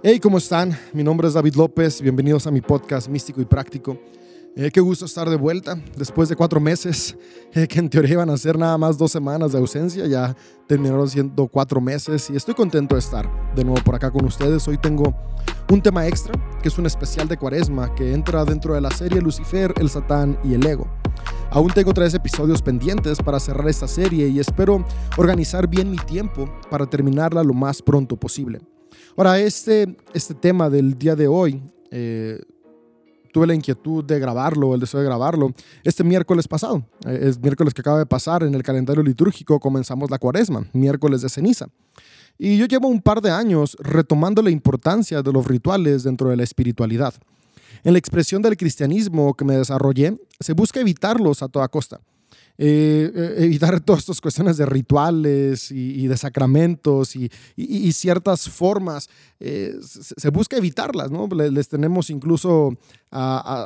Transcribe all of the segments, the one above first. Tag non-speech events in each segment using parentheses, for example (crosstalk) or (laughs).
Hey, ¿cómo están? Mi nombre es David López. Bienvenidos a mi podcast Místico y Práctico. Eh, qué gusto estar de vuelta después de cuatro meses, (laughs) eh, que en teoría iban a ser nada más dos semanas de ausencia. Ya terminaron siendo cuatro meses y estoy contento de estar de nuevo por acá con ustedes. Hoy tengo un tema extra, que es un especial de cuaresma que entra dentro de la serie Lucifer, el Satán y el Ego. Aún tengo tres episodios pendientes para cerrar esta serie y espero organizar bien mi tiempo para terminarla lo más pronto posible. Ahora, este, este tema del día de hoy, eh, tuve la inquietud de grabarlo, el deseo de grabarlo, este miércoles pasado. Eh, es miércoles que acaba de pasar en el calendario litúrgico, comenzamos la cuaresma, miércoles de ceniza. Y yo llevo un par de años retomando la importancia de los rituales dentro de la espiritualidad. En la expresión del cristianismo que me desarrollé, se busca evitarlos a toda costa. Eh, eh, evitar (laughs) todas estas cuestiones de rituales y, de sacramentos y, ciertas formas, eh, se, busca evitarlas, ¿no? Les, tenemos incluso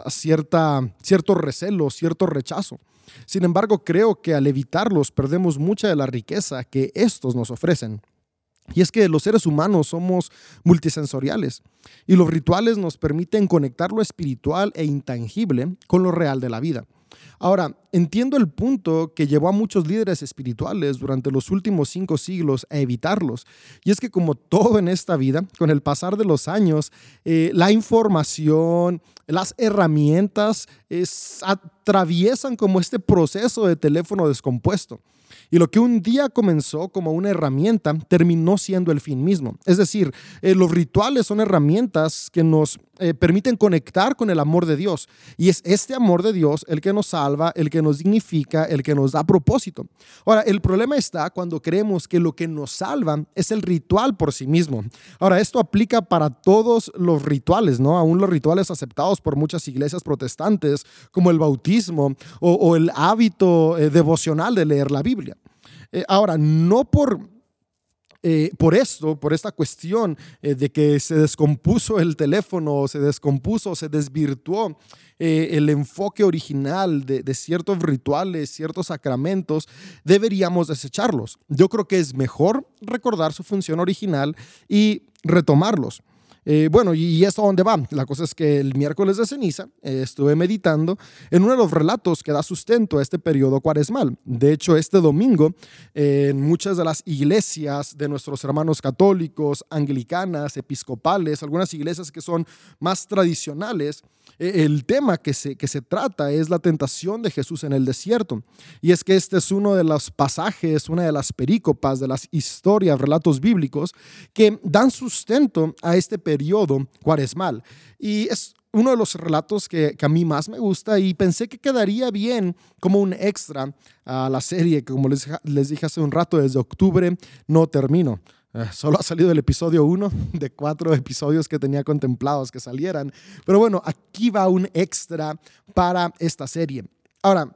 cierta, cierto recelo, cierto rechazo. Sin embargo, creo que al evitarlos perdemos mucha de la riqueza que estos nos ofrecen. Y es que los seres humanos somos multisensoriales y los rituales nos permiten conectar lo espiritual e intangible con lo real de la vida. Ahora, entiendo el punto que llevó a muchos líderes espirituales durante los últimos cinco siglos a evitarlos. Y es que como todo en esta vida, con el pasar de los años, eh, la información, las herramientas atraviesan como este proceso de teléfono descompuesto. Y lo que un día comenzó como una herramienta terminó siendo el fin mismo. Es decir, eh, los rituales son herramientas que nos eh, permiten conectar con el amor de Dios. Y es este amor de Dios el que nos salva, el que nos dignifica, el que nos da propósito. Ahora, el problema está cuando creemos que lo que nos salva es el ritual por sí mismo. Ahora, esto aplica para todos los rituales, ¿no? Aún los rituales aceptados por muchas iglesias protestantes, como el bautismo o, el hábito eh, devocional de leer la Biblia. Eh, ahora, no por, eh, por esto, por esta cuestión eh, de que se descompuso el teléfono, se descompuso, se desvirtuó el enfoque original de, de, ciertos rituales, ciertos sacramentos, deberíamos desecharlos. Yo creo que es mejor recordar su función original y retomarlos. Eh, bueno, y esto a dónde va. La cosa es que el miércoles de ceniza eh, estuve meditando en uno de los relatos que da sustento a este periodo cuaresmal. De hecho, este domingo, en muchas de las iglesias de nuestros hermanos católicos, anglicanas, episcopales, algunas iglesias que son más tradicionales, eh, el tema que se, que se trata es la tentación de Jesús en el desierto. Y es que este es uno de los pasajes, una de las perícopas de las historias, relatos bíblicos, que dan sustento a este periodo cuaresmal. Y es uno de los relatos que, a mí más me gusta y pensé que quedaría bien como un extra a la serie que como les, les dije hace un rato, desde octubre no termino. Eh, solo ha salido el episodio 1 (laughs) de cuatro episodios que tenía contemplados que salieran. Pero bueno, aquí va un extra para esta serie. Ahora,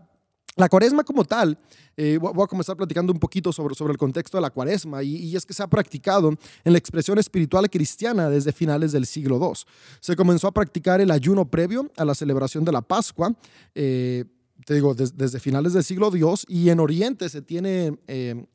la cuaresma como tal, eh, voy a comenzar platicando un poquito sobre, sobre el contexto de la cuaresma y, es que se ha practicado en la expresión espiritual cristiana desde finales del siglo II. Se comenzó a practicar el ayuno previo a la celebración de la Pascua. Eh, te digo, desde finales del siglo II y en Oriente se tiene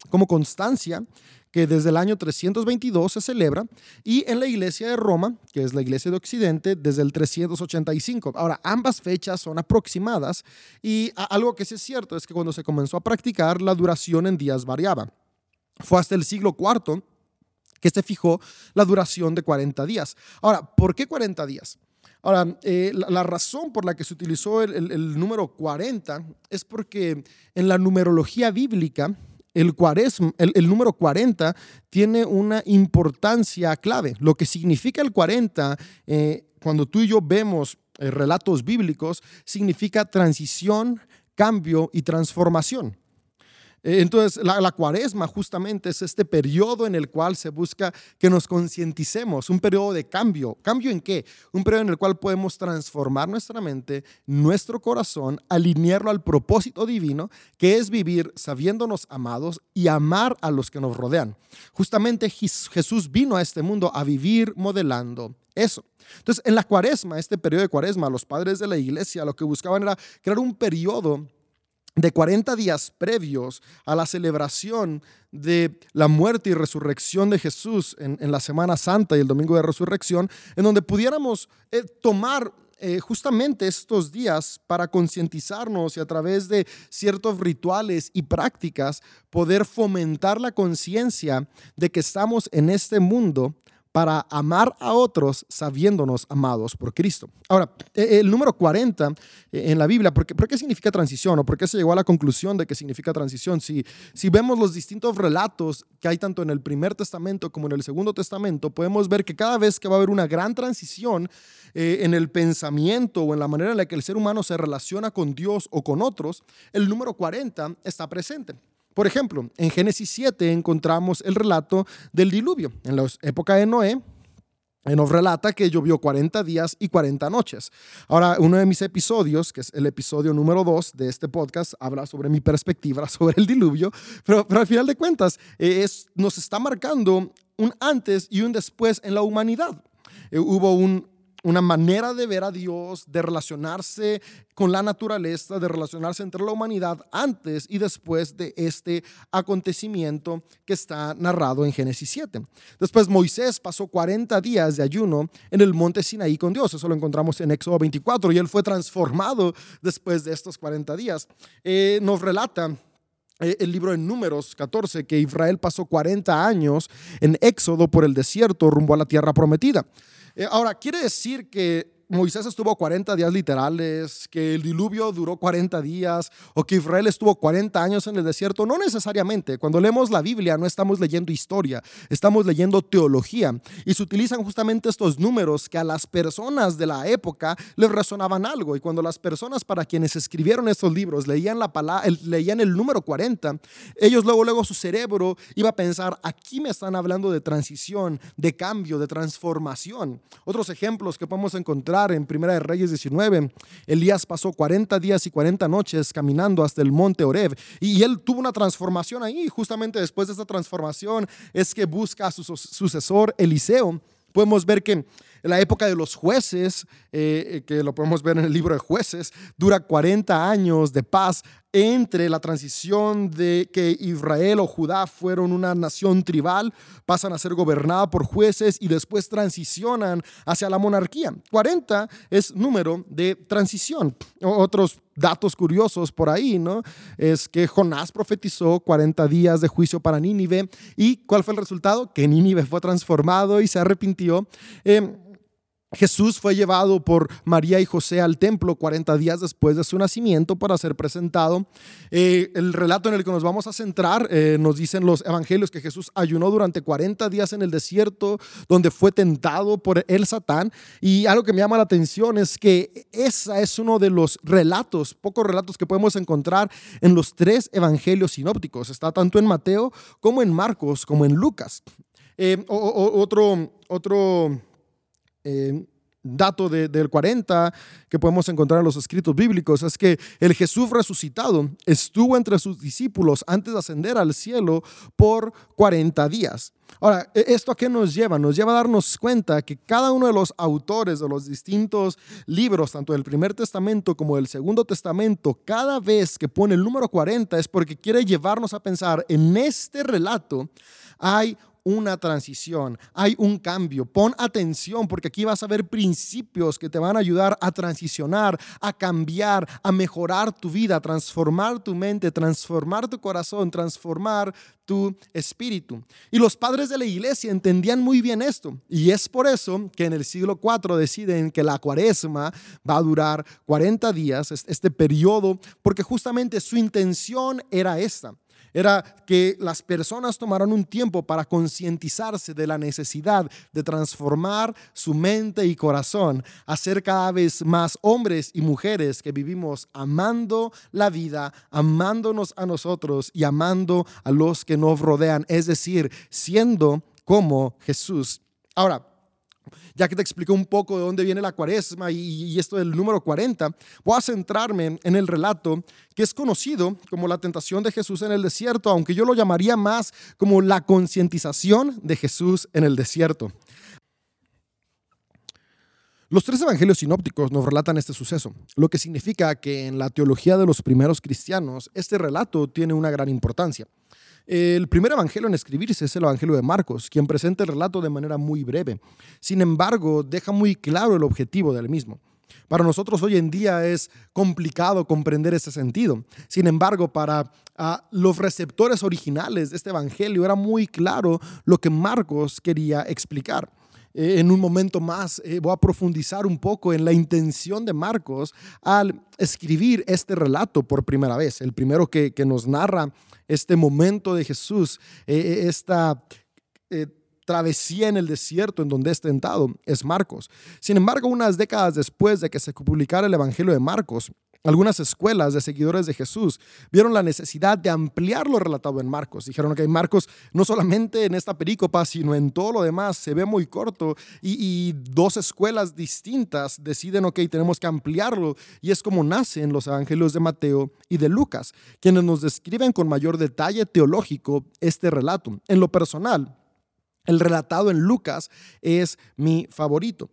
como constancia que desde el año 322 se celebra, y en la iglesia de Roma, que es la iglesia de Occidente, desde el 385. Ahora, ambas fechas son aproximadas y algo que sí es cierto es que cuando se comenzó a practicar, la duración en días variaba. Fue hasta el siglo IV que se fijó la duración de 40 días. Ahora, ¿por qué 40 días? Ahora, eh, la, razón por la que se utilizó el, número 40 es porque en la numerología bíblica el, cuaresma, el, número 40 tiene una importancia clave. Lo que significa el 40, eh, cuando tú y yo vemos eh, relatos bíblicos, significa transición, cambio y transformación. Eh, entonces, la, cuaresma justamente es este periodo en el cual se busca que nos concienticemos, un periodo de cambio. ¿Cambio en qué? Un periodo en el cual podemos transformar nuestra mente, nuestro corazón, alinearlo al propósito divino, que es vivir sabiéndonos amados y amar a los que nos rodean. Justamente Jesús vino a este mundo a vivir modelando eso. Entonces, en la cuaresma, este periodo de cuaresma, los padres de la iglesia lo que buscaban era crear un periodo de 40 días previos a la celebración de la muerte y resurrección de Jesús en, la Semana Santa y el Domingo de Resurrección, en donde pudiéramos eh, tomar eh, justamente estos días para concientizarnos y a través de ciertos rituales y prácticas poder fomentar la conciencia de que estamos en este mundo para amar a otros sabiéndonos amados por Cristo. Ahora, e, el número 40 e, en la Biblia, ¿por qué, significa transición o por qué se llegó a la conclusión de que significa transición? Si, si vemos los distintos relatos que hay tanto en el primer testamento como en el segundo testamento, podemos ver que cada vez que va a haber una gran transición eh, en el pensamiento o en la manera en la que el ser humano se relaciona con Dios o con otros, el número 40 está presente. Por ejemplo, en Génesis 7 encontramos el relato del diluvio. En la época de Noé, nos relata que llovió 40 días y 40 noches. Ahora, uno de mis episodios, que es el episodio número 2 de este podcast, habla sobre mi perspectiva (laughs) sobre el diluvio, pero, al final de cuentas eh, es, nos está marcando un antes y un después en la humanidad. Eh, hubo un, una manera de ver a Dios, de relacionarse con la naturaleza, de relacionarse entre la humanidad antes y después de este acontecimiento que está narrado en Génesis 7. Después Moisés pasó 40 días de ayuno en el monte Sinaí con Dios, eso lo encontramos en Éxodo 24, y él fue transformado después de estos 40 días. Eh, nos relata eh, el libro de Números 14, que Israel pasó 40 años en Éxodo por el desierto rumbo a la tierra prometida. Eh, ahora, quiere decir que Moisés estuvo 40 días literales, que el diluvio duró 40 días o que Israel estuvo 40 años en el desierto. No necesariamente. Cuando leemos la Biblia no estamos leyendo historia, estamos leyendo teología. Y se utilizan justamente estos números que a las personas de la época les resonaban algo. Y cuando las personas para quienes escribieron estos libros leían, la palabra, leían el número 40, ellos luego, luego su cerebro iba a pensar, aquí me están hablando de transición, de cambio, de transformación. Otros ejemplos que podemos encontrar en Primera de Reyes 19. Elías pasó 40 días y 40 noches caminando hasta el monte Oreb y él tuvo una transformación ahí. Justamente después de esa transformación es que busca a su sucesor Eliseo. Podemos ver que la época de los jueces, eh, eh, que lo podemos ver en el libro de jueces, dura 40 años de paz entre la transición de que Israel o Judá fueron una nación tribal, pasan a ser gobernada por jueces y después transicionan hacia la monarquía. 40 es número de transición. Otros datos curiosos por ahí, ¿no? Es que Jonás profetizó 40 días de juicio para Nínive y ¿cuál fue el resultado? Que Nínive fue transformado y se arrepintió. Eh, Jesús fue llevado por María y José al templo 40 días después de su nacimiento para ser presentado. Eh, el relato en el que nos vamos a centrar eh, nos dicen los evangelios que Jesús ayunó durante 40 días en el desierto donde fue tentado por el Satán. Y algo que me llama la atención es que ese es uno de los relatos, pocos relatos que podemos encontrar en los tres evangelios sinópticos. Está tanto en Mateo como en Marcos como en Lucas. Eh, otro, otro eh, dato del 40 que podemos encontrar en los escritos bíblicos es que el Jesús resucitado estuvo entre sus discípulos antes de ascender al cielo por 40 días. Ahora, ¿e-, ¿esto a qué nos lleva? Nos lleva a darnos cuenta que cada uno de los autores de los distintos libros, tanto del primer testamento como del segundo testamento, cada vez que pone el número 40 es porque quiere llevarnos a pensar en este relato hay una transición, hay un cambio. Pon atención porque aquí vas a ver principios que te van a ayudar a transicionar, a cambiar, a mejorar tu vida, transformar tu mente, transformar tu corazón, transformar tu espíritu. Y los padres de la iglesia entendían muy bien esto. Y es por eso que en el siglo IV deciden que la cuaresma va a durar 40 días, este periodo, porque justamente su intención era esta era que las personas tomaran un tiempo para concientizarse de la necesidad de transformar su mente y corazón, a ser cada vez más hombres y mujeres que vivimos amando la vida, amándonos a nosotros y amando a los que nos rodean, es decir, siendo como Jesús. Ahora, ya que te expliqué un poco de dónde viene la cuaresma y, esto del número 40, voy a centrarme en el relato que es conocido como la tentación de Jesús en el desierto, aunque yo lo llamaría más como la concientización de Jesús en el desierto. Los tres evangelios sinópticos nos relatan este suceso, lo que significa que en la teología de los primeros cristianos este relato tiene una gran importancia. El primer evangelio en escribirse es el evangelio de Marcos, quien presenta el relato de manera muy breve. Sin embargo, deja muy claro el objetivo del mismo. Para nosotros hoy en día es complicado comprender ese sentido. Sin embargo, para ah, los receptores originales de este evangelio era muy claro lo que Marcos quería explicar. Eh, en un momento más eh, voy a profundizar un poco en la intención de Marcos al escribir este relato por primera vez, el primero que, nos narra este momento de Jesús, eh, esta travesía en el desierto en donde es tentado, es Marcos. Sin embargo, unas décadas después de que se publicara el Evangelio de Marcos, algunas escuelas de seguidores de Jesús vieron la necesidad de ampliar lo relatado en Marcos. Dijeron que Marcos no solamente en esta perícopa, sino en todo lo demás se ve muy corto y, dos escuelas distintas deciden, ok, tenemos que ampliarlo y es como nacen los evangelios de Mateo y de Lucas, quienes nos describen con mayor detalle teológico este relato. En lo personal, el relatado en Lucas es mi favorito.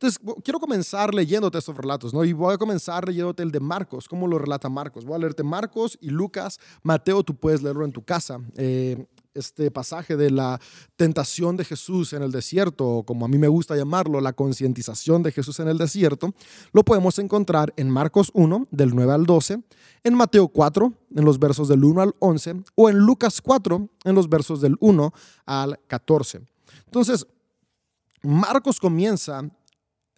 Entonces, quiero comenzar leyéndote estos relatos, ¿no? Y voy a comenzar leyéndote el de Marcos, cómo lo relata Marcos. Voy a leerte Marcos y Lucas. Mateo, tú puedes leerlo en tu casa. Eh, este pasaje de la tentación de Jesús en el desierto, o como a mí me gusta llamarlo, la concientización de Jesús en el desierto, lo podemos encontrar en Marcos 1, del 9 al 12, en Mateo 4, en los versos del 1 al 11, o en Lucas 4, en los versos del 1 al 14. Entonces, Marcos comienza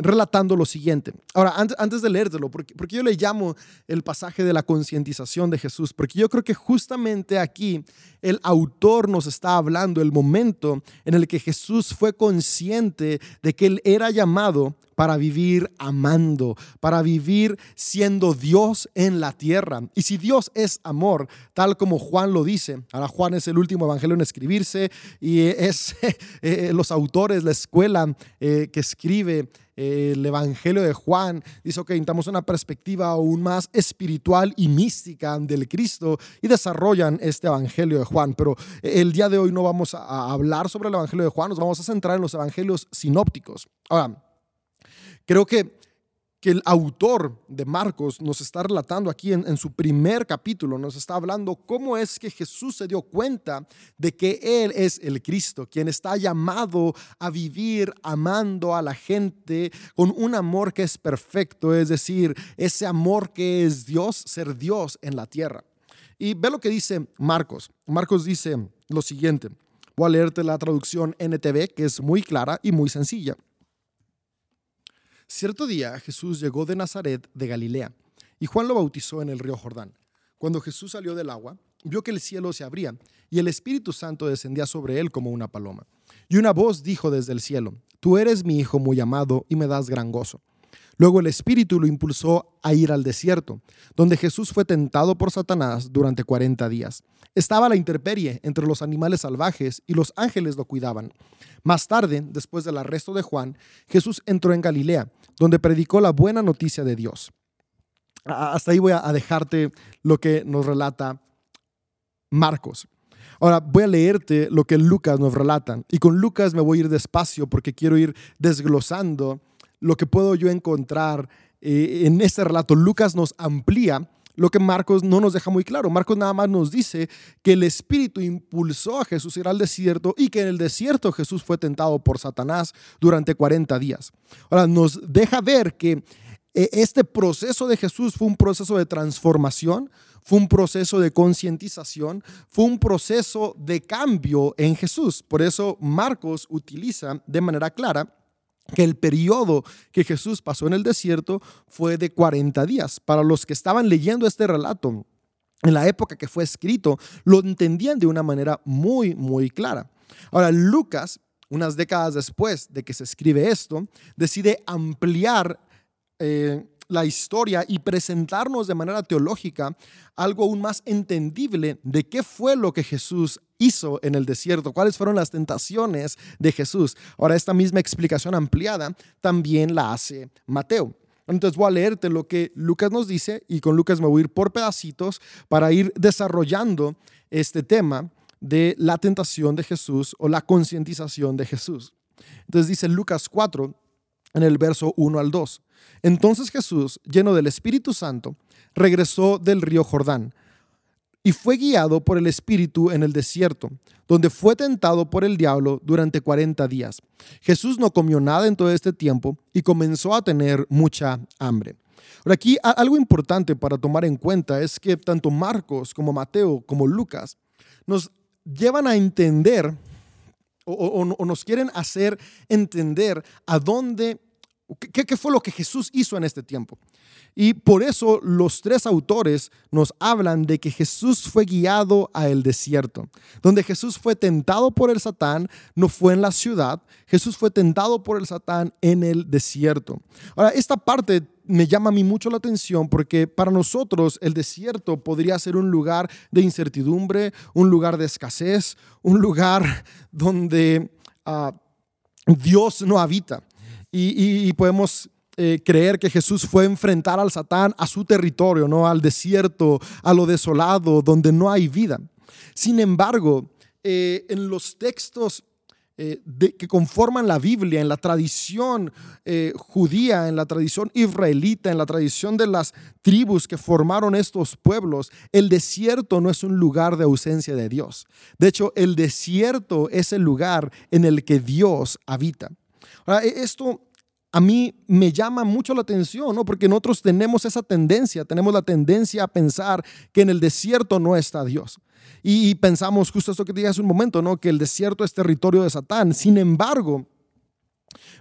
relatando lo siguiente. Ahora, antes, de leértelo, porque, porque yo le llamo el pasaje de la concientización de Jesús, porque yo creo que justamente aquí el autor nos está hablando el momento en el que Jesús fue consciente de que él era llamado para vivir amando, para vivir siendo Dios en la tierra. Y si Dios es amor, tal como Juan lo dice, ahora Juan es el último evangelio en escribirse y es (laughs) eh, los autores, la escuela eh, que escribe eh, el Evangelio de Juan, dice, que necesitamos una perspectiva aún más espiritual y mística del Cristo y desarrollan este Evangelio de Juan. Pero el día de hoy no vamos a hablar sobre el Evangelio de Juan, nos vamos a centrar en los Evangelios sinópticos. Ahora, Creo que, que el autor de Marcos nos está relatando aquí en, en, su primer capítulo, nos está hablando cómo es que Jesús se dio cuenta de que Él es el Cristo, quien está llamado a vivir amando a la gente con un amor que es perfecto, es decir, ese amor que es Dios, ser Dios en la tierra. Y ve lo que dice Marcos. Marcos dice lo siguiente. Voy a leerte la traducción NTV, que es muy clara y muy sencilla. Cierto día Jesús llegó de Nazaret de Galilea y Juan lo bautizó en el río Jordán. Cuando Jesús salió del agua, vio que el cielo se abría y el Espíritu Santo descendía sobre él como una paloma. Y una voz dijo desde el cielo, Tú eres mi Hijo muy amado y me das gran gozo. Luego el Espíritu lo impulsó a ir al desierto, donde Jesús fue tentado por Satanás durante 40 días. Estaba la intemperie entre los animales salvajes y los ángeles lo cuidaban. Más tarde, después del arresto de Juan, Jesús entró en Galilea, donde predicó la buena noticia de Dios. Hasta ahí voy a dejarte lo que nos relata Marcos. Ahora voy a leerte lo que Lucas nos relata. Y con Lucas me voy a ir despacio porque quiero ir desglosando lo que puedo yo encontrar eh, en este relato. Lucas nos amplía lo que Marcos no nos deja muy claro. Marcos nada más nos dice que el Espíritu impulsó a Jesús a ir al desierto y que en el desierto Jesús fue tentado por Satanás durante 40 días. Ahora, nos deja ver que eh, este proceso de Jesús fue un proceso de transformación, fue un proceso de concientización, fue un proceso de cambio en Jesús. Por eso Marcos utiliza de manera clara que el periodo que Jesús pasó en el desierto fue de 40 días. Para los que estaban leyendo este relato, en la época que fue escrito, lo entendían de una manera muy, muy clara. Ahora, Lucas, unas décadas después de que se escribe esto, decide ampliar eh, la historia y presentarnos de manera teológica algo aún más entendible de qué fue lo que Jesús hizo en el desierto, cuáles fueron las tentaciones de Jesús. Ahora, esta misma explicación ampliada también la hace Mateo. Entonces voy a leerte lo que Lucas nos dice y con Lucas me voy a ir por pedacitos para ir desarrollando este tema de la tentación de Jesús o la concientización de Jesús. Entonces dice Lucas 4, en el verso 1 al 2. Entonces Jesús, lleno del Espíritu Santo, regresó del río Jordán y fue guiado por el Espíritu en el desierto, donde fue tentado por el diablo durante 40 días. Jesús no comió nada en todo este tiempo y comenzó a tener mucha hambre. Ahora aquí algo importante para tomar en cuenta es que tanto Marcos como Mateo como Lucas nos llevan a entender o, nos quieren hacer entender a dónde, qué, qué fue lo que Jesús hizo en este tiempo. Y por eso los tres autores nos hablan de que Jesús fue guiado a el desierto. Donde Jesús fue tentado por el Satán, no fue en la ciudad, Jesús fue tentado por el Satán en el desierto. Ahora, esta parte me llama a mí mucho la atención porque para nosotros el desierto podría ser un lugar de incertidumbre, un lugar de escasez, un lugar donde ah, Dios no habita. y podemos eh, creer que Jesús fue a enfrentar al Satán a su territorio, ¿no? al desierto, a lo desolado, donde no hay vida. Sin embargo, eh, en los textos eh, que conforman la Biblia, en la tradición judía, en la tradición israelita, en la tradición de las tribus que formaron estos pueblos, el desierto no es un lugar de ausencia de Dios. De hecho, el desierto es el lugar en el que Dios habita. Ahora, e-, esto a mí me llama mucho la atención, ¿no? Porque nosotros tenemos esa tendencia, tenemos la tendencia a pensar que en el desierto no está Dios. Y, pensamos justo esto que te dije hace un momento, ¿no? Que el desierto es territorio de Satán. Sin embargo,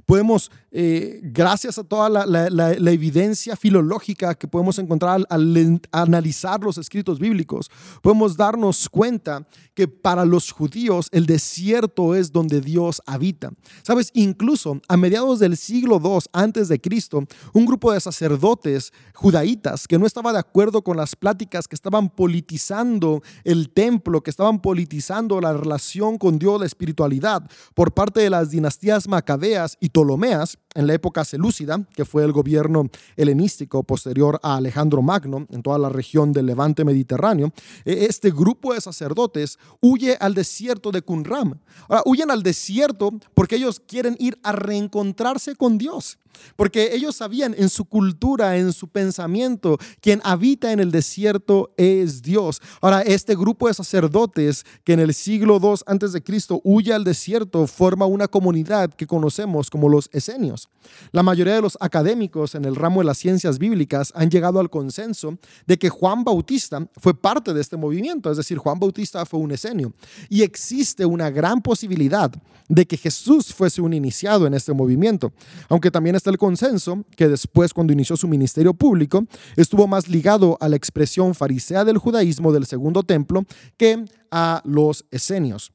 Podemos, eh, gracias a toda la, evidencia filológica que podemos encontrar al, analizar los escritos bíblicos, podemos darnos cuenta que para los judíos el desierto es donde Dios habita. Sabes, incluso a mediados del siglo II antes de Cristo, un grupo de sacerdotes judaítas que no estaba de acuerdo con las pláticas que estaban politizando el templo, que estaban politizando la relación con Dios, la espiritualidad, por parte de las dinastías macabeas y Ptolomeas, en la época selúcida, que fue el gobierno helenístico posterior a Alejandro Magno en toda la región del levante mediterráneo, e, este grupo de sacerdotes huye al desierto de Qumran. Ahora, huyen al desierto porque ellos quieren ir a reencontrarse con Dios. Porque ellos sabían en su cultura, en su pensamiento, quien habita en el desierto es Dios. Ahora, este grupo de sacerdotes que en el siglo II antes de Cristo huye al desierto forma una comunidad que conocemos como los esenios. La mayoría de los académicos en el ramo de las ciencias bíblicas han llegado al consenso de que Juan Bautista fue parte de este movimiento, es decir, Juan Bautista fue un esenio. Y existe una gran posibilidad de que Jesús fuese un iniciado en este movimiento, aunque también está el consenso que después, cuando inició su ministerio público, estuvo más ligado a la expresión farisea del judaísmo del segundo templo que a los esenios.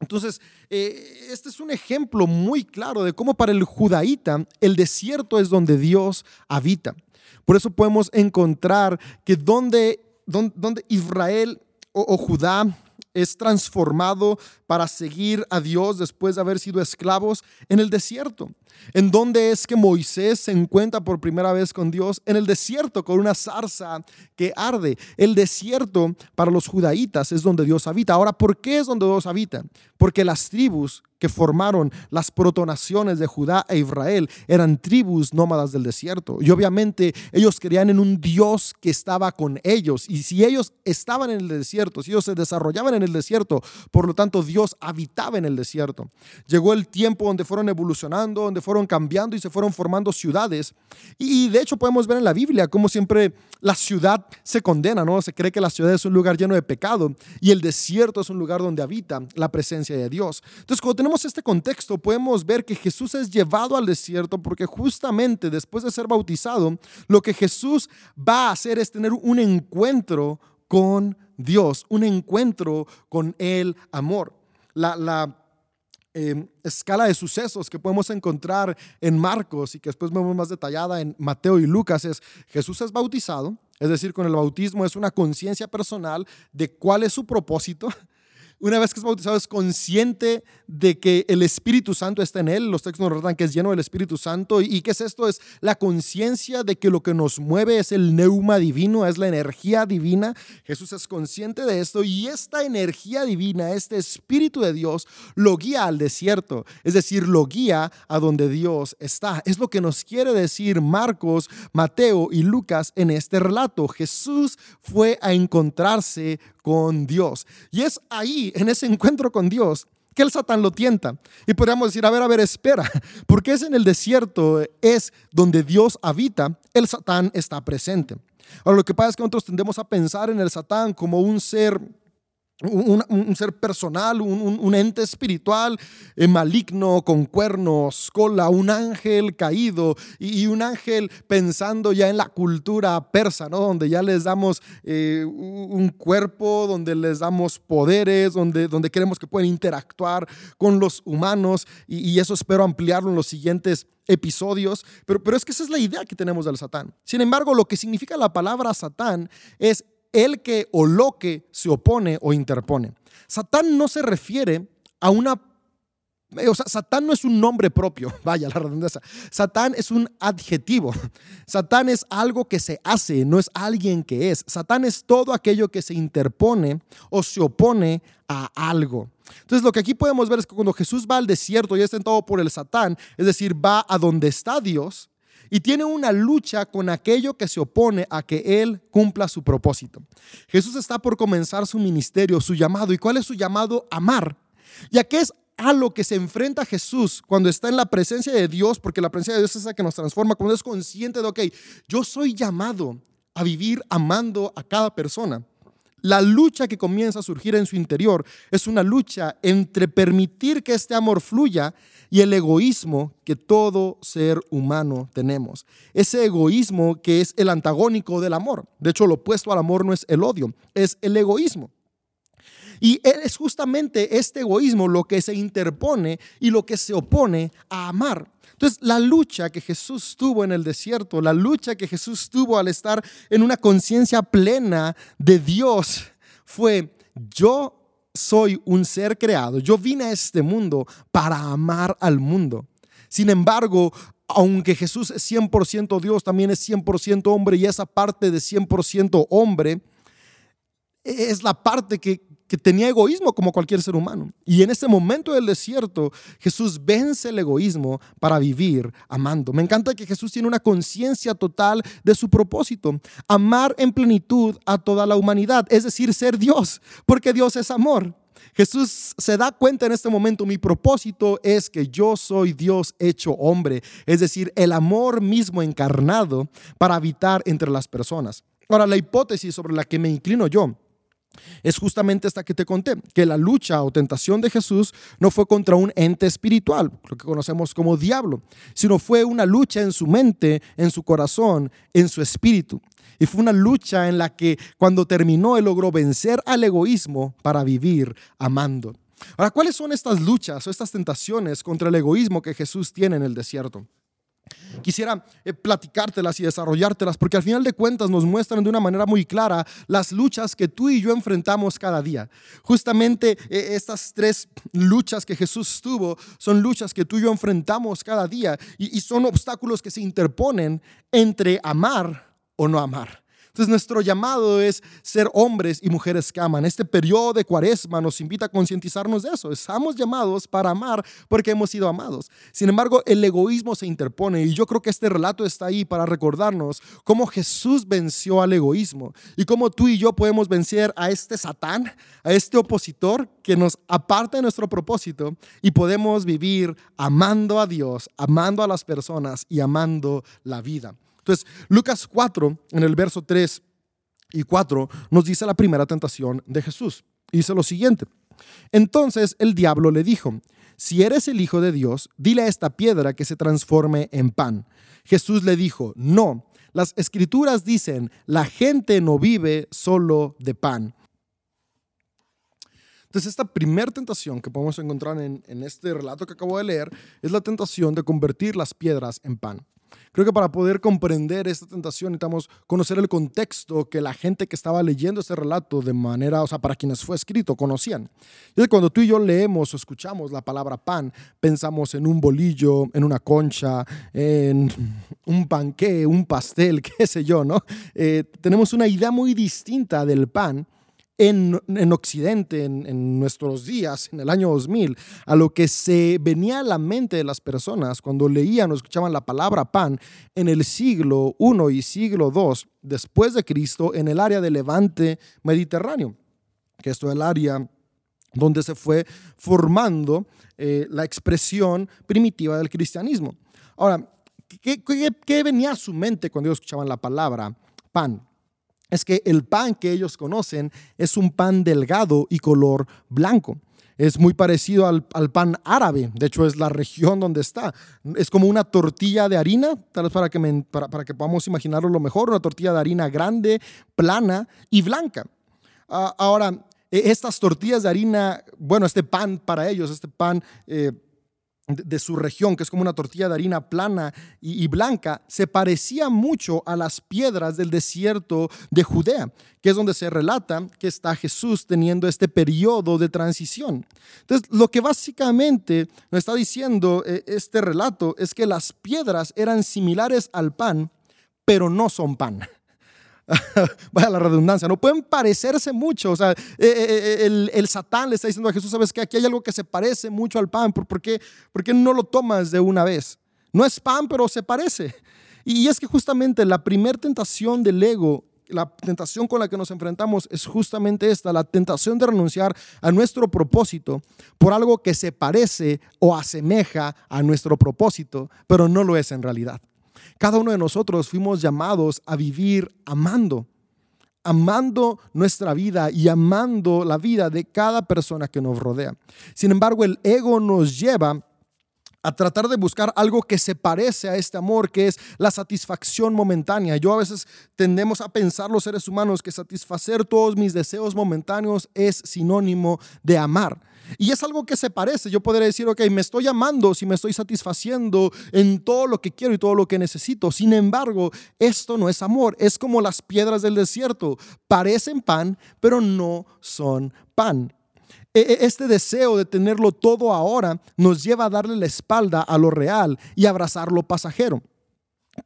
Entonces, eh, este es un ejemplo muy claro de cómo para el judaíta el desierto es donde Dios habita. Por eso podemos encontrar que donde, donde, Israel o Judá es transformado para seguir a Dios después de haber sido esclavos en el desierto. ¿En dónde es que Moisés se encuentra por primera vez con Dios? En el desierto, con una zarza que arde. El desierto para los judaítas es donde Dios habita. Ahora, ¿por qué es donde Dios habita? Porque las tribus que formaron las protonaciones de Judá e Israel eran tribus nómadas del desierto. Y obviamente ellos creían en un Dios que estaba con ellos. Y si ellos estaban en el desierto, si ellos se desarrollaban en el desierto, por lo tanto Dios habitaba en el desierto. Llegó el tiempo donde fueron evolucionando, donde fueron cambiando y se fueron formando ciudades. Y de hecho podemos ver en la Biblia cómo siempre la ciudad se condena, ¿no? Se cree que la ciudad es un lugar lleno de pecado y el desierto es un lugar donde habita la presencia de Dios. Entonces, cuando tenemos este contexto, podemos ver que Jesús es llevado al desierto porque justamente después de ser bautizado, lo que Jesús va a hacer es tener un encuentro con Dios, un encuentro con el amor. La, Em, escala de sucesos que podemos encontrar en Marcos y que después vemos más detallada en Mateo y Lucas es Jesús es bautizado, es decir, con el bautismo es una conciencia personal de cuál es su propósito. Una vez que es bautizado es consciente de que el Espíritu Santo está en él. Los textos nos relatan que es lleno del Espíritu Santo. ¿Y qué es esto? Es la conciencia de que lo que nos mueve es el neuma divino, es la energía divina. Jesús es consciente de esto y esta energía divina, este Espíritu de Dios, lo guía al desierto. Es decir, lo guía a donde Dios está. Es lo que nos quiere decir Marcos, Mateo y Lucas en este relato. Jesús fue a encontrarse con Dios. Y es ahí, en ese encuentro con Dios, que el Satán lo tienta. Y podríamos decir, a ver, a ver, espera, (laughs) porque es en el desierto, es donde Dios habita, el Satán está presente. Ahora, lo que pasa es que nosotros tendemos a pensar en el Satán como un ser un, ser personal, un, ente espiritual eh, maligno con cuernos, cola, un ángel caído y, un ángel pensando ya en la cultura persa, ¿no? donde ya les damos eh, un cuerpo, donde les damos poderes, donde, donde queremos que puedan interactuar con los humanos y, y eso espero ampliarlo en los siguientes episodios, pero, pero es que esa es la idea que tenemos del Satán. Sin embargo, lo que significa la palabra Satán es el que o lo que se opone o interpone. Satán no se refiere a una... Eh, o sea, Satán no es un nombre propio, (laughs) vaya la redundancia. Satán es un adjetivo. Satán es algo que se hace, no es alguien que es. Satán es todo aquello que se interpone o se opone a algo. Entonces lo que aquí podemos ver es que cuando Jesús va al desierto y es tentado por el Satán, es decir, va a donde está Dios, y tiene una lucha con aquello que se opone a que Él cumpla su propósito. Jesús está por comenzar su ministerio, su llamado. ¿Y cuál es su llamado? Amar. Ya que es a lo que se enfrenta Jesús cuando está en la presencia de Dios, porque la presencia de Dios es la que nos transforma, cuando es consciente de, ok, yo soy llamado a vivir amando a cada persona. La lucha que comienza a surgir en su interior es una lucha entre permitir que este amor fluya y el egoísmo que todo ser humano tenemos. Ese egoísmo que es el antagónico del amor. De hecho, lo opuesto al amor no es el odio, es el egoísmo. Y es justamente este egoísmo lo que se interpone y lo que se opone a amar. Entonces, la lucha que Jesús tuvo en el desierto, la lucha que Jesús tuvo al estar en una conciencia plena de Dios, fue yo soy un ser creado. Yo vine a este mundo para amar al mundo. Sin embargo, aunque Jesús es 100% Dios, también es 100% hombre y esa parte de 100% hombre es la parte que, que tenía egoísmo como cualquier ser humano. Y en ese momento del desierto, Jesús vence el egoísmo para vivir amando. Me encanta que Jesús tiene una conciencia total de su propósito, amar en plenitud a toda la humanidad, es decir, ser Dios, porque Dios es amor. Jesús se da cuenta en este momento, mi propósito es que yo soy Dios hecho hombre, es decir, el amor mismo encarnado para habitar entre las personas. Ahora, la hipótesis sobre la que me inclino yo es justamente esta que te conté, que la lucha o tentación de Jesús no fue contra un ente espiritual, lo que conocemos como diablo, sino fue una lucha en su mente, en su corazón, en su espíritu. Y fue una lucha en la que cuando terminó él logró vencer al egoísmo para vivir amando. Ahora, ¿cuáles son estas luchas o estas tentaciones contra el egoísmo que Jesús tiene en el desierto? Quisiera eh, platicártelas y desarrollártelas porque al final de cuentas nos muestran de una manera muy clara las luchas que tú y yo enfrentamos cada día. Justamente eh, estas tres luchas que Jesús tuvo son luchas que tú y yo enfrentamos cada día y son obstáculos que se interponen entre amar o no amar. Entonces nuestro llamado es ser hombres y mujeres que aman. Este periodo de cuaresma nos invita a concientizarnos de eso. Estamos llamados para amar porque hemos sido amados. Sin embargo, el egoísmo se interpone y yo creo que este relato está ahí para recordarnos cómo Jesús venció al egoísmo y cómo tú y yo podemos vencer a este Satán, a este opositor que nos aparta de nuestro propósito y podemos vivir amando a Dios, amando a las personas y amando la vida. Entonces, Lucas 4, en el verso 3 y 4, nos dice la primera tentación de Jesús. Dice lo siguiente. Entonces el diablo le dijo, si eres el Hijo de Dios, dile a esta piedra que se transforme en pan. Jesús le dijo, no, las escrituras dicen, la gente no vive solo de pan. Entonces, esta primera tentación que podemos encontrar en, en, este relato que acabo de leer es la tentación de convertir las piedras en pan. Creo que para poder comprender esta tentación necesitamos conocer el contexto que la gente que estaba leyendo este relato de manera, o sea, para quienes fue escrito, conocían. Y cuando tú y yo leemos o escuchamos la palabra pan, pensamos en un bolillo, en una concha, en un panqué, un pastel, (laughs) qué sé yo, ¿no? Eh, tenemos una idea muy distinta del pan en, Occidente, en, nuestros días, en el año 2000, a lo que se venía a la mente de las personas cuando leían o escuchaban la palabra pan en el siglo I y siglo II después de Cristo en el área del levante mediterráneo, que esto es el área donde se fue formando eh, la expresión primitiva del cristianismo. Ahora, ¿qué, qué venía a su mente cuando ellos escuchaban la palabra pan? Es que el pan que ellos conocen es un pan delgado y color blanco. Es muy parecido al, pan árabe, de hecho es la región donde está. Es como una tortilla de harina, tal vez para que, para, que podamos imaginarlo lo mejor, una tortilla de harina grande, plana y blanca. Ah, ahora, e, estas tortillas de harina, bueno, este pan para ellos, este pan... Eh, de su región, que es como una tortilla de harina plana y, blanca, se parecía mucho a las piedras del desierto de Judea, que es donde se relata que está Jesús teniendo este periodo de transición. Entonces, lo que básicamente nos está diciendo eh, este relato es que las piedras eran similares al pan, pero no son pan. (laughs) vaya la redundancia, no pueden parecerse mucho. O sea, eh, eh, eh, el, Satán le está diciendo a Jesús, sabes que aquí hay algo que se parece mucho al pan, ¿por, qué, ¿por no lo tomas de una vez? No es pan, pero se parece. Y es que justamente la primera tentación del ego la tentación con la que nos enfrentamos es justamente esta, la tentación de renunciar a nuestro propósito por algo que se parece o asemeja a nuestro propósito, pero no lo es en realidad. Cada uno de nosotros fuimos llamados a vivir amando, amando nuestra vida y amando la vida de cada persona que nos rodea. Sin embargo, el ego nos lleva a tratar de buscar algo que se parece a este amor, que es la satisfacción momentánea. Yo a veces tendemos a pensar los seres humanos que satisfacer todos mis deseos momentáneos es sinónimo de amar. Y es algo que se parece. Yo podría decir, ok, me estoy amando si me estoy satisfaciendo en todo lo que quiero y todo lo que necesito. Sin embargo, esto no es amor. Es como las piedras del desierto. Parecen pan, pero no son pan. E, e, este deseo de tenerlo todo ahora nos lleva a darle la espalda a lo real y abrazar lo pasajero.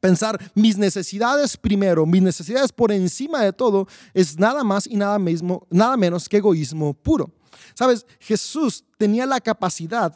Pensar mis necesidades primero, mis necesidades por encima de todo, es nada más y nada, mismo, nada menos que egoísmo puro. Sabes, Jesús tenía la capacidad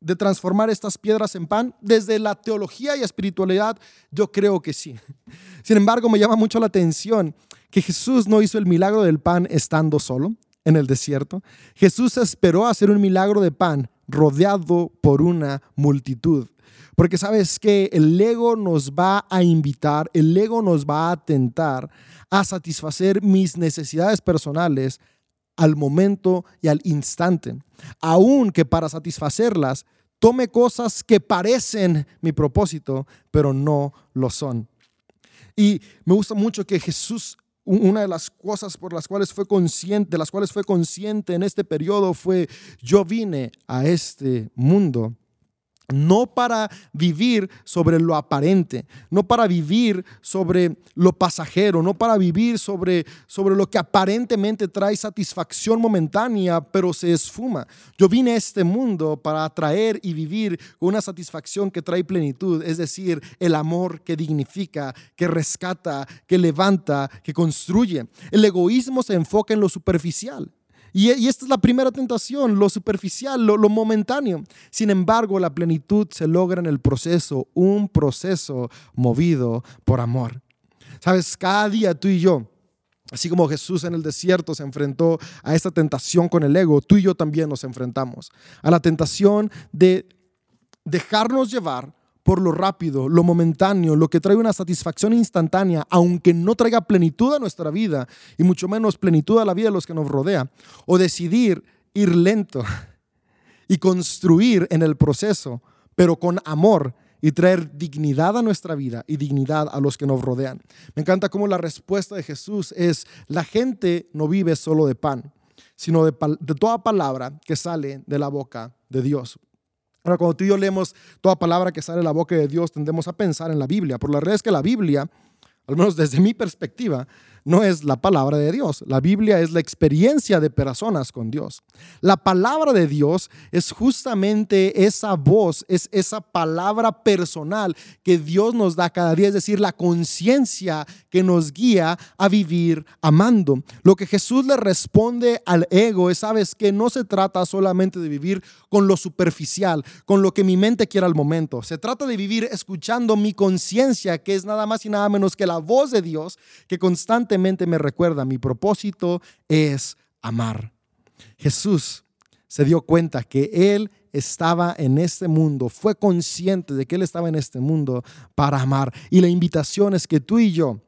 de transformar estas piedras en pan? Desde la teología y espiritualidad, yo creo que sí. (laughs) Sin embargo, me llama mucho la atención que Jesús no hizo el milagro del pan estando solo en el desierto. Jesús esperó hacer un milagro de pan rodeado por una multitud. Porque sabes que el ego nos va a invitar, el ego nos va a tentar a satisfacer mis necesidades personales al momento y al instante, aun que para satisfacerlas tome cosas que parecen mi propósito, pero no lo son. Y me gusta mucho que Jesús, una de las cosas por las cuales fue consciente, de las cuales fue consciente en este periodo fue, yo vine a este mundo no para vivir sobre lo aparente, no para vivir sobre lo pasajero, no para vivir sobre, sobre lo que aparentemente trae satisfacción momentánea, pero se esfuma. Yo vine a este mundo para atraer y vivir con una satisfacción que trae plenitud, es decir, el amor que dignifica, que rescata, que levanta, que construye. El egoísmo se enfoca en lo superficial. Y, esta es la primera tentación, lo superficial, lo, momentáneo. Sin embargo, la plenitud se logra en el proceso, un proceso movido por amor. Sabes, cada día tú y yo, así como Jesús en el desierto se enfrentó a esta tentación con el ego, tú y yo también nos enfrentamos a la tentación de dejarnos llevar por lo rápido, lo momentáneo, lo que trae una satisfacción instantánea, aunque no traiga plenitud a nuestra vida y mucho menos plenitud a la vida de los que nos rodea, o decidir ir lento y construir en el proceso, pero con amor y traer dignidad a nuestra vida y dignidad a los que nos rodean. Me encanta cómo la respuesta de Jesús es, la gente no vive solo de pan, sino de, de toda palabra que sale de la boca de Dios. Ahora, cuando tú y yo leemos toda palabra que sale de la boca de Dios, tendemos a pensar en la Biblia. Por la realidad es que la Biblia, al menos desde mi perspectiva, no es la palabra de Dios. La Biblia es la experiencia de personas con Dios. La palabra de Dios es justamente esa voz, es esa palabra personal que Dios nos da cada día, es decir, la conciencia que nos guía a vivir amando. Lo que Jesús le responde al ego es, sabes, que no se trata solamente de vivir con lo superficial, con lo que mi mente quiera al momento. Se trata de vivir escuchando mi conciencia, que es nada más y nada menos que la voz de Dios que constantemente me recuerda, mi propósito es amar. Jesús se dio cuenta que Él estaba en este mundo, fue consciente de que Él estaba en este mundo para amar. Y la invitación es que tú y yo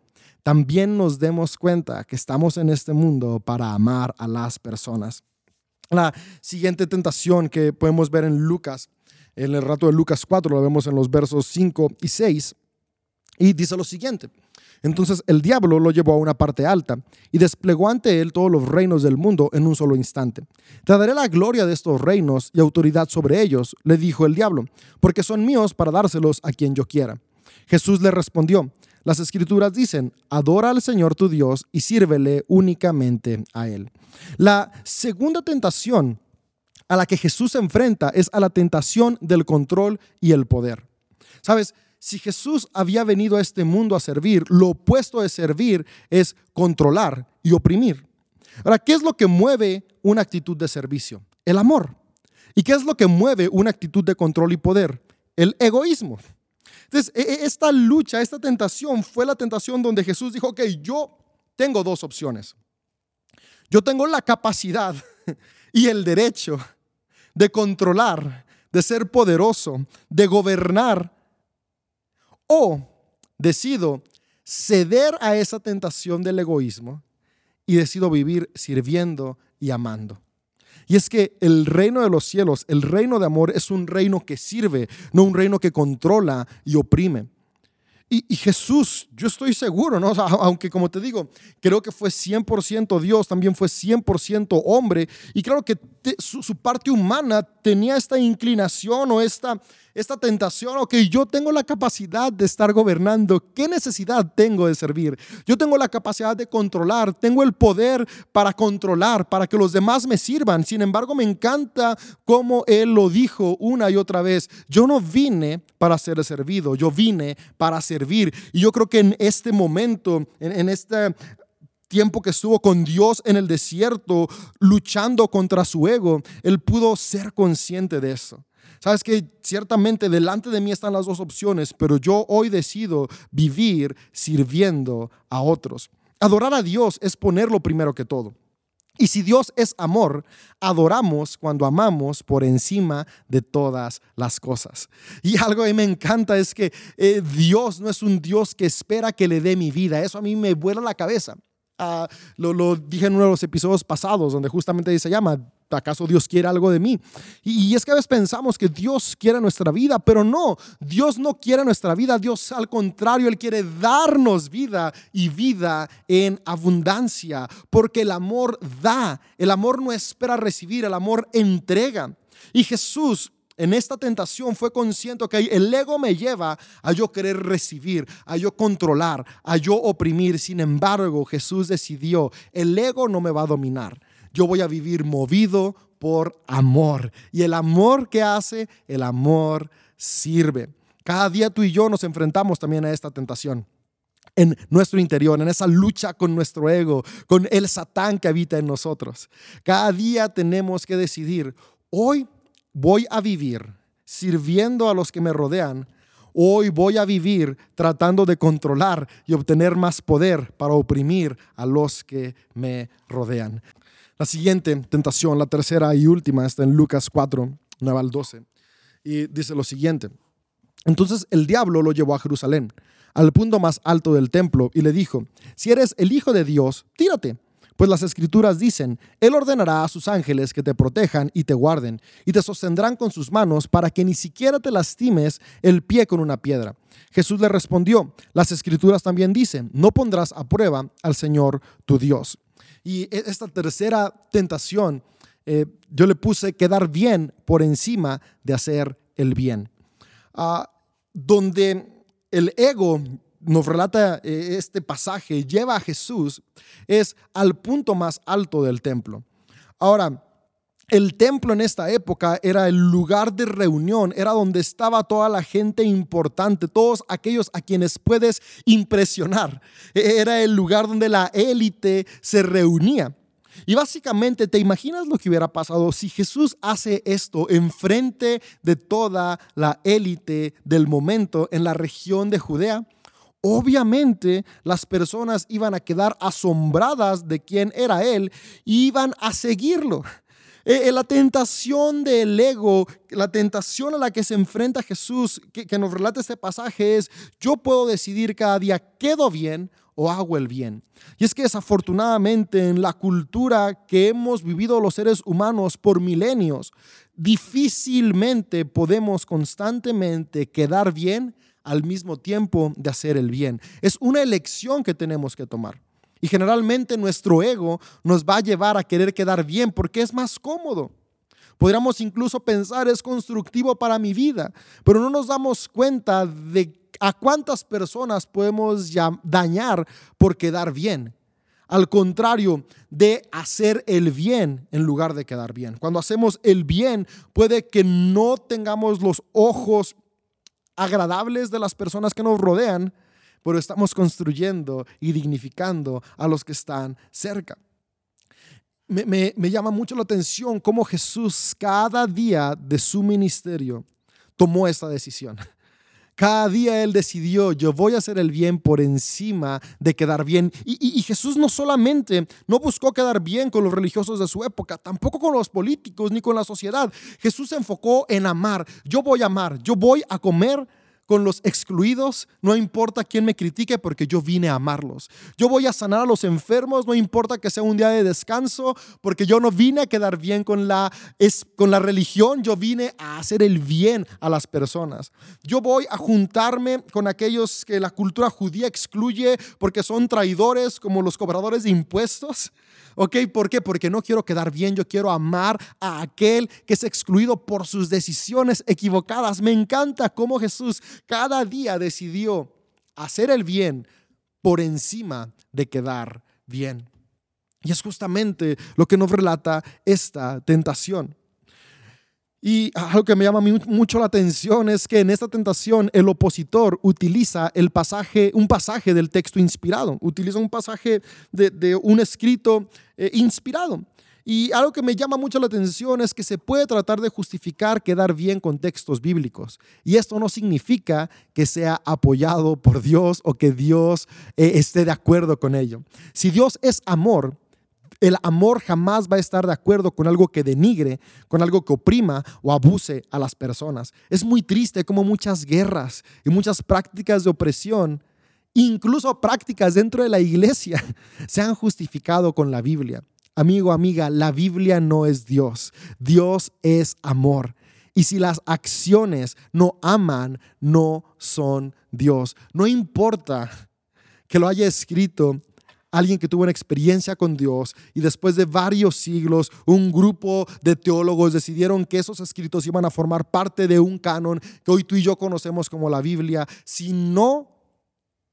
también nos demos cuenta que estamos en este mundo para amar a las personas. La siguiente tentación que podemos ver en Lucas, en el rato de Lucas 4, lo vemos en los versos 5 y 6, y dice lo siguiente. Entonces el diablo lo llevó a una parte alta y desplegó ante él todos los reinos del mundo en un solo instante. Te daré la gloria de estos reinos y autoridad sobre ellos, le dijo el diablo, porque son míos para dárselos a quien yo quiera. Jesús le respondió, las escrituras dicen, adora al Señor tu Dios y sírvele únicamente a Él. La segunda tentación a la que Jesús se enfrenta es a la tentación del control y el poder. Sabes, si Jesús había venido a este mundo a servir, lo opuesto de servir es controlar y oprimir. Ahora, ¿qué es lo que mueve una actitud de servicio? El amor. ¿Y qué es lo que mueve una actitud de control y poder? El egoísmo. Entonces, e, e, esta lucha, esta tentación fue la tentación donde Jesús dijo, ok, yo tengo dos opciones. Yo tengo la capacidad (laughs) y el derecho de controlar, de ser poderoso, de gobernar o decido ceder a esa tentación del egoísmo y decido vivir sirviendo y amando. Y es que el reino de los cielos, el reino de amor, es un reino que sirve, no un reino que controla y oprime. Y, Jesús, yo estoy seguro, ¿no? aunque como te digo, creo que fue 100% Dios, también fue 100% hombre. Y creo que su, parte humana tenía esta inclinación o esta, esta tentación, ok, yo tengo la capacidad de estar gobernando, ¿qué necesidad tengo de servir? Yo tengo la capacidad de controlar, tengo el poder para controlar, para que los demás me sirvan. Sin embargo, me encanta cómo Él lo dijo una y otra vez, yo no vine para ser servido, yo vine para servir. Y yo creo que en este momento, en, en este tiempo que estuvo con Dios en el desierto, luchando contra su ego, él pudo ser consciente de eso. Sabes que ciertamente delante de mí están las dos opciones, pero yo hoy decido vivir sirviendo a otros. Adorar a Dios es ponerlo primero que todo. Y si Dios es amor, adoramos cuando amamos por encima de todas las cosas. Y algo que me encanta es que eh, Dios no es un Dios que espera que le dé mi vida. Eso a mí me vuela la cabeza. Lo, lo, dije en uno de los episodios pasados, donde justamente se llama, ¿acaso Dios quiere algo de mí? Y, es que a veces pensamos que Dios quiere nuestra vida, pero no, Dios no quiere nuestra vida, Dios al contrario, Él quiere darnos vida y vida en abundancia, porque el amor da, el amor no espera recibir, el amor entrega. Y Jesús en esta tentación fue consciente que el ego me lleva a yo querer recibir, a yo controlar, a yo oprimir. Sin embargo, Jesús decidió, el ego no me va a dominar. Yo voy a vivir movido por amor. Y el amor que hace, el amor sirve. Cada día tú y yo nos enfrentamos también a esta tentación en nuestro interior, en esa lucha con nuestro ego, con el Satán que habita en nosotros. Cada día tenemos que decidir, hoy voy a vivir sirviendo a los que me rodean, hoy voy a vivir tratando de controlar y obtener más poder para oprimir a los que me rodean. La siguiente tentación, la tercera y última, está en Lucas 4, 9 al 12. Y dice lo siguiente. Entonces el diablo lo llevó a Jerusalén, al punto más alto del templo, y le dijo, si eres el Hijo de Dios, tírate pues las escrituras dicen, Él ordenará a sus ángeles que te protejan y te guarden, y te sostendrán con sus manos para que ni siquiera te lastimes el pie con una piedra. Jesús le respondió, las escrituras también dicen, no pondrás a prueba al Señor tu Dios. Y e, esta tercera tentación, eh, yo le puse quedar bien por encima de hacer el bien. Ah, donde el ego nos relata eh, este pasaje, lleva a Jesús, es al punto más alto del templo. Ahora, el templo en esta época era el lugar de reunión, era donde estaba toda la gente importante, todos aquellos a quienes puedes impresionar. E-, era el lugar donde la élite se reunía. Y básicamente, ¿te imaginas lo que hubiera pasado si Jesús hace esto enfrente de toda la élite del momento en la región de Judea? Obviamente las personas iban a quedar asombradas de quién era Él y iban a seguirlo. Eh, eh, la tentación del ego, la tentación a la que se enfrenta Jesús, que, que nos relata este pasaje es, yo puedo decidir cada día, ¿quedo bien o hago el bien? Y es que desafortunadamente en la cultura que hemos vivido los seres humanos por milenios, difícilmente podemos constantemente quedar bien al mismo tiempo de hacer el bien. Es una elección que tenemos que tomar. Y generalmente nuestro ego nos va a llevar a querer quedar bien porque es más cómodo. Podríamos incluso pensar es constructivo para mi vida, pero no nos damos cuenta de a cuántas personas podemos dañar por quedar bien. Al contrario de hacer el bien en lugar de quedar bien. Cuando hacemos el bien, puede que no tengamos los ojos agradables de las personas que nos rodean, pero estamos construyendo y dignificando a los que están cerca. Me, llama mucho la atención cómo Jesús cada día de su ministerio tomó esta decisión. Cada día Él decidió, yo voy a hacer el bien por encima de quedar bien. Y, Jesús no solamente no buscó quedar bien con los religiosos de su época, tampoco con los políticos ni con la sociedad. Jesús se enfocó en amar. Yo voy a amar, yo voy a comer con los excluidos, no importa quién me critique porque yo vine a amarlos. Yo voy a sanar a los enfermos, no importa que sea un día de descanso, porque yo no vine a quedar bien con la, es, con la religión, yo vine a hacer el bien a las personas. Yo voy a juntarme con aquellos que la cultura judía excluye porque son traidores como los cobradores de impuestos. ¿Ok? ¿Por qué? Porque no quiero quedar bien, yo quiero amar a aquel que es excluido por sus decisiones equivocadas. Me encanta cómo Jesús cada día decidió hacer el bien por encima de quedar bien. Y es justamente lo que nos relata esta tentación. Y algo que me llama mucho la atención es que en esta tentación el opositor utiliza el pasaje, un pasaje del texto inspirado, utiliza un pasaje de, un escrito eh, inspirado. Y algo que me llama mucho la atención es que se puede tratar de justificar quedar bien con textos bíblicos. Y esto no significa que sea apoyado por Dios o que Dios eh, esté de acuerdo con ello. Si Dios es amor, el amor jamás va a estar de acuerdo con algo que denigre, con algo que oprima o abuse a las personas. Es muy triste como muchas guerras y muchas prácticas de opresión, incluso prácticas dentro de la iglesia, (laughs) se han justificado con la Biblia. Amigo, amiga, la Biblia no es Dios. Dios es amor. Y si las acciones no aman, no son Dios. No importa que lo haya escrito alguien que tuvo una experiencia con Dios y después de varios siglos un grupo de teólogos decidieron que esos escritos iban a formar parte de un canon que hoy tú y yo conocemos como la Biblia. Si no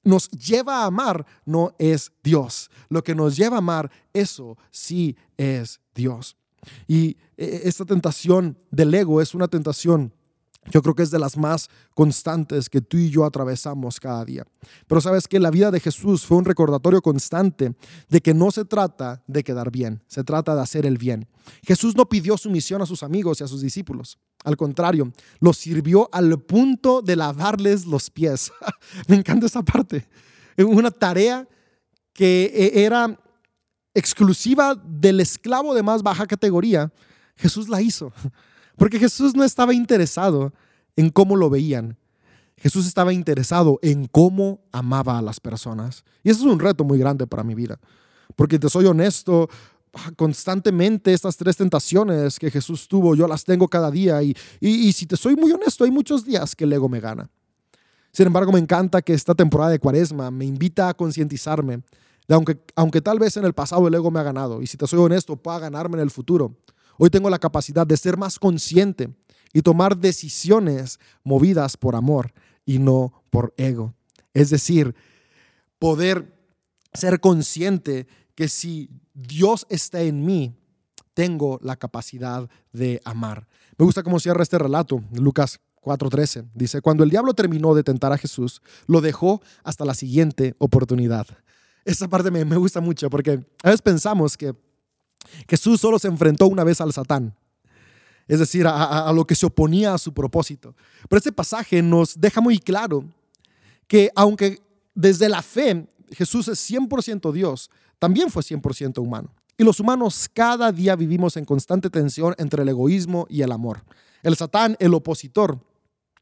nos lleva a amar, no es Dios. Lo que nos lleva a amar, eso sí es Dios. Y eh, esta tentación del ego es una tentación yo creo que es de las más constantes que tú y yo atravesamos cada día. Pero sabes que la vida de Jesús fue un recordatorio constante de que no se trata de quedar bien, se trata de hacer el bien. Jesús no pidió su misión a sus amigos y a sus discípulos. Al contrario, los sirvió al punto de lavarles los pies. (laughs) Me encanta esa parte. Una tarea que e, era exclusiva del esclavo de más baja categoría. Jesús la hizo. Porque Jesús no estaba interesado en cómo lo veían. Jesús estaba interesado en cómo amaba a las personas. Y eso es un reto muy grande para mi vida. Porque te soy honesto, constantemente estas tres tentaciones que Jesús tuvo, yo las tengo cada día. Y, y, si te soy muy honesto, hay muchos días que el ego me gana. Sin embargo, me encanta que esta temporada de cuaresma me invita a concientizarme de aunque, aunque tal vez en el pasado el ego me ha ganado, y si te soy honesto, pueda ganarme en el futuro. Hoy tengo la capacidad de ser más consciente y tomar decisiones movidas por amor y no por ego. Es decir, poder ser consciente que si Dios está en mí, tengo la capacidad de amar. Me gusta cómo cierra este relato, Lucas 4:13. Dice, cuando el diablo terminó de tentar a Jesús, lo dejó hasta la siguiente oportunidad. Esa parte me, gusta mucho porque a veces pensamos que Jesús solo se enfrentó una vez al Satán, es decir, a, lo que se oponía a su propósito. Pero este pasaje nos deja muy claro que aunque desde la fe Jesús es 100% Dios, también fue 100% humano. Y los humanos cada día vivimos en constante tensión entre el egoísmo y el amor. El Satán, el opositor,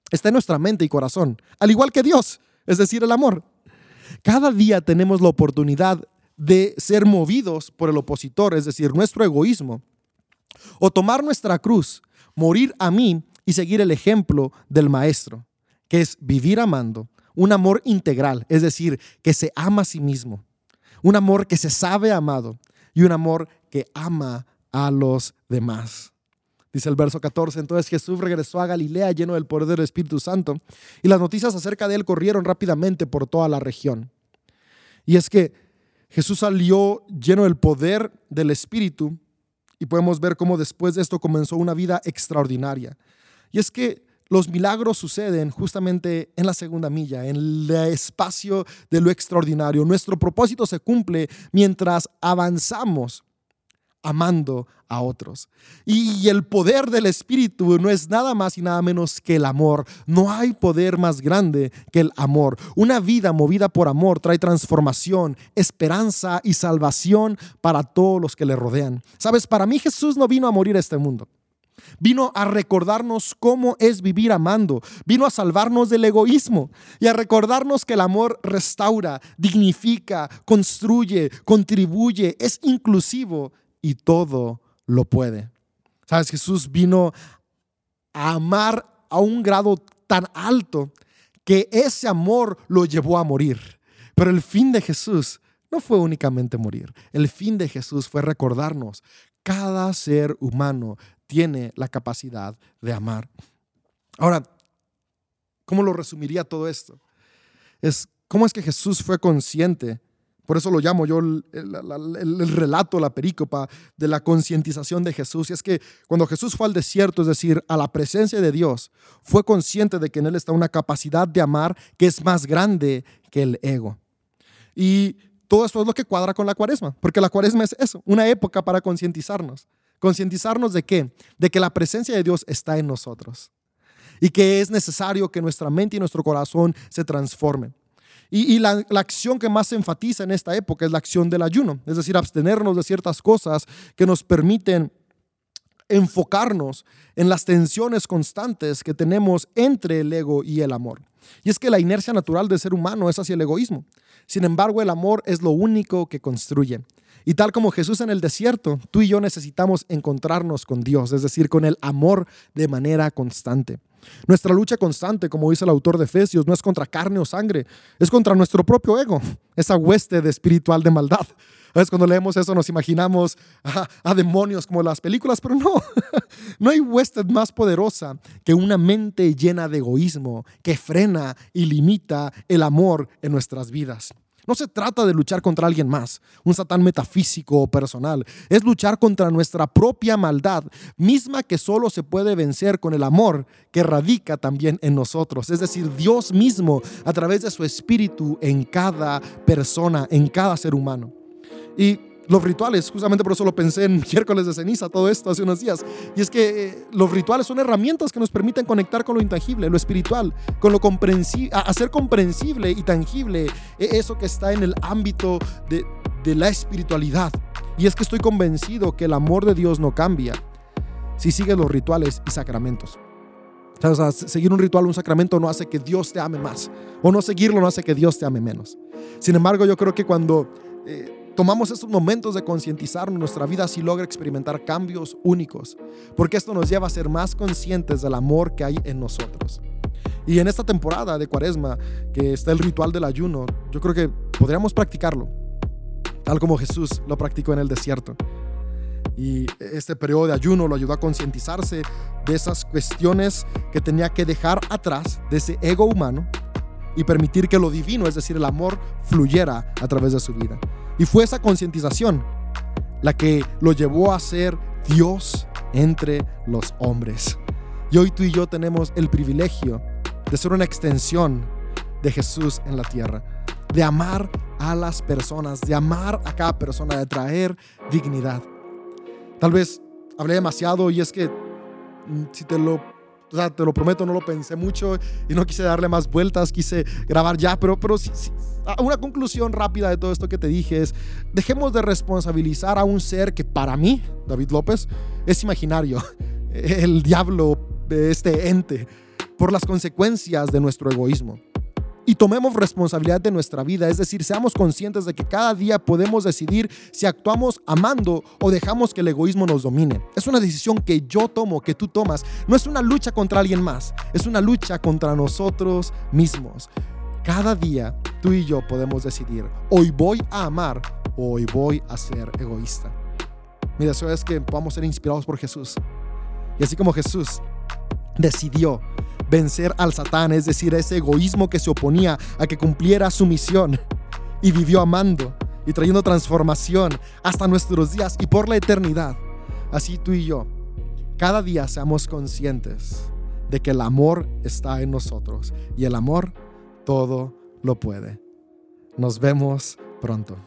está en nuestra mente y corazón, al igual que Dios, es decir, el amor. Cada día tenemos la oportunidad de ser movidos por el opositor, es decir, nuestro egoísmo, o tomar nuestra cruz, morir a mí y seguir el ejemplo del Maestro, que es vivir amando, un amor integral, es decir, que se ama a sí mismo, un amor que se sabe amado y un amor que ama a los demás. Dice el verso 14, entonces Jesús regresó a Galilea lleno del poder del Espíritu Santo y las noticias acerca de él corrieron rápidamente por toda la región. Y es que Jesús salió lleno del poder del Espíritu y podemos ver cómo después de esto comenzó una vida extraordinaria. Y es que los milagros suceden justamente en la segunda milla, en el espacio de lo extraordinario. Nuestro propósito se cumple mientras avanzamos amando a otros. Y el poder del Espíritu no es nada más y nada menos que el amor. No hay poder más grande que el amor. Una vida movida por amor trae transformación, esperanza y salvación para todos los que le rodean. Sabes, para mí Jesús no vino a morir a este mundo. Vino a recordarnos cómo es vivir amando. Vino a salvarnos del egoísmo y a recordarnos que el amor restaura, dignifica, construye, contribuye, es inclusivo y todo lo puede. Sabes, Jesús vino a amar a un grado tan alto que ese amor lo llevó a morir. Pero el fin de Jesús no fue únicamente morir. El fin de Jesús fue recordarnos, cada ser humano tiene la capacidad de amar. Ahora, ¿cómo lo resumiría todo esto? Es cómo es que Jesús fue consciente por eso lo llamo yo el, relato, la perícopa de la concientización de Jesús. Y es que cuando Jesús fue al desierto, es decir, a la presencia de Dios, fue consciente de que en Él está una capacidad de amar que es más grande que el ego. Y todo esto es lo que cuadra con la cuaresma, porque la cuaresma es eso, una época para concientizarnos. ¿Concientizarnos de qué? De que la presencia de Dios está en nosotros y que es necesario que nuestra mente y nuestro corazón se transformen. Y, la, acción que más se enfatiza en esta época es la acción del ayuno, es decir, abstenernos de ciertas cosas que nos permiten enfocarnos en las tensiones constantes que tenemos entre el ego y el amor. Y es que la inercia natural del ser humano es hacia el egoísmo. Sin embargo, el amor es lo único que construye. Y tal como Jesús en el desierto, tú y yo necesitamos encontrarnos con Dios, es decir, con el amor de manera constante. Nuestra lucha constante, como dice el autor de Efesios, no es contra carne o sangre, es contra nuestro propio ego, esa hueste de espiritual de maldad. A veces cuando leemos eso nos imaginamos a, demonios como las películas, pero no, (laughs) no hay hueste más poderosa que una mente llena de egoísmo que frena y limita el amor en nuestras vidas. No se trata de luchar contra alguien más, un satán metafísico o personal. Es luchar contra nuestra propia maldad, misma que solo se puede vencer con el amor que radica también en nosotros. Es decir, Dios mismo a través de su espíritu en cada persona, en cada ser humano. Y los rituales, justamente por eso lo pensé en (laughs) miércoles de ceniza, todo esto hace unos días. Y es que eh, los rituales son herramientas que nos permiten conectar con lo intangible, lo espiritual, con lo comprensible, hacer comprensible y tangible eh, eso que está en el ámbito de, de la espiritualidad. Y es que estoy convencido que el amor de Dios no cambia si sigues los rituales y sacramentos. O sea, seguir un ritual, un sacramento no hace que Dios te ame más. O no seguirlo no hace que Dios te ame menos. Sin embargo, yo creo que cuando eh, tomamos estos momentos de concientizarnos, nuestra vida sí logra experimentar cambios únicos, porque esto nos lleva a ser más conscientes del amor que hay en nosotros. Y en esta temporada de Cuaresma, que está el ritual del ayuno, yo creo que podríamos practicarlo, tal como Jesús lo practicó en el desierto. Y este periodo de ayuno lo ayudó a concientizarse de esas cuestiones que tenía que dejar atrás, de ese ego humano, y permitir que lo divino, es decir, el amor, fluyera a través de su vida. Y fue esa concientización la que lo llevó a ser Dios entre los hombres. Y hoy tú y yo tenemos el privilegio de ser una extensión de Jesús en la tierra, de amar a las personas, de amar a cada persona, de traer dignidad. Tal vez hablé demasiado y es que mm, si te lo, te lo prometo, no lo pensé mucho y no quise darle más vueltas, quise grabar ya, pero, pero una conclusión rápida de todo esto que te dije es, dejemos de responsabilizar a un ser que para mí, David López, es imaginario, (laughs) el diablo este ente, por las consecuencias de nuestro egoísmo y tomemos responsabilidad de nuestra vida, es decir, seamos conscientes de que cada día podemos decidir si actuamos amando o dejamos que el egoísmo nos domine. Es una decisión que yo tomo, que tú tomas. No es una lucha contra alguien más, es una lucha contra nosotros mismos. Cada día tú y yo podemos decidir, hoy voy a amar o hoy voy a ser egoísta. Mi deseo es que podamos ser inspirados por Jesús. Y así como Jesús decidió vencer al Satán, es decir, ese egoísmo que se oponía a que cumpliera su misión y vivió amando y trayendo transformación hasta nuestros días y por la eternidad. Así tú y yo, cada día seamos conscientes de que el amor está en nosotros y el amor todo lo puede. Nos vemos pronto.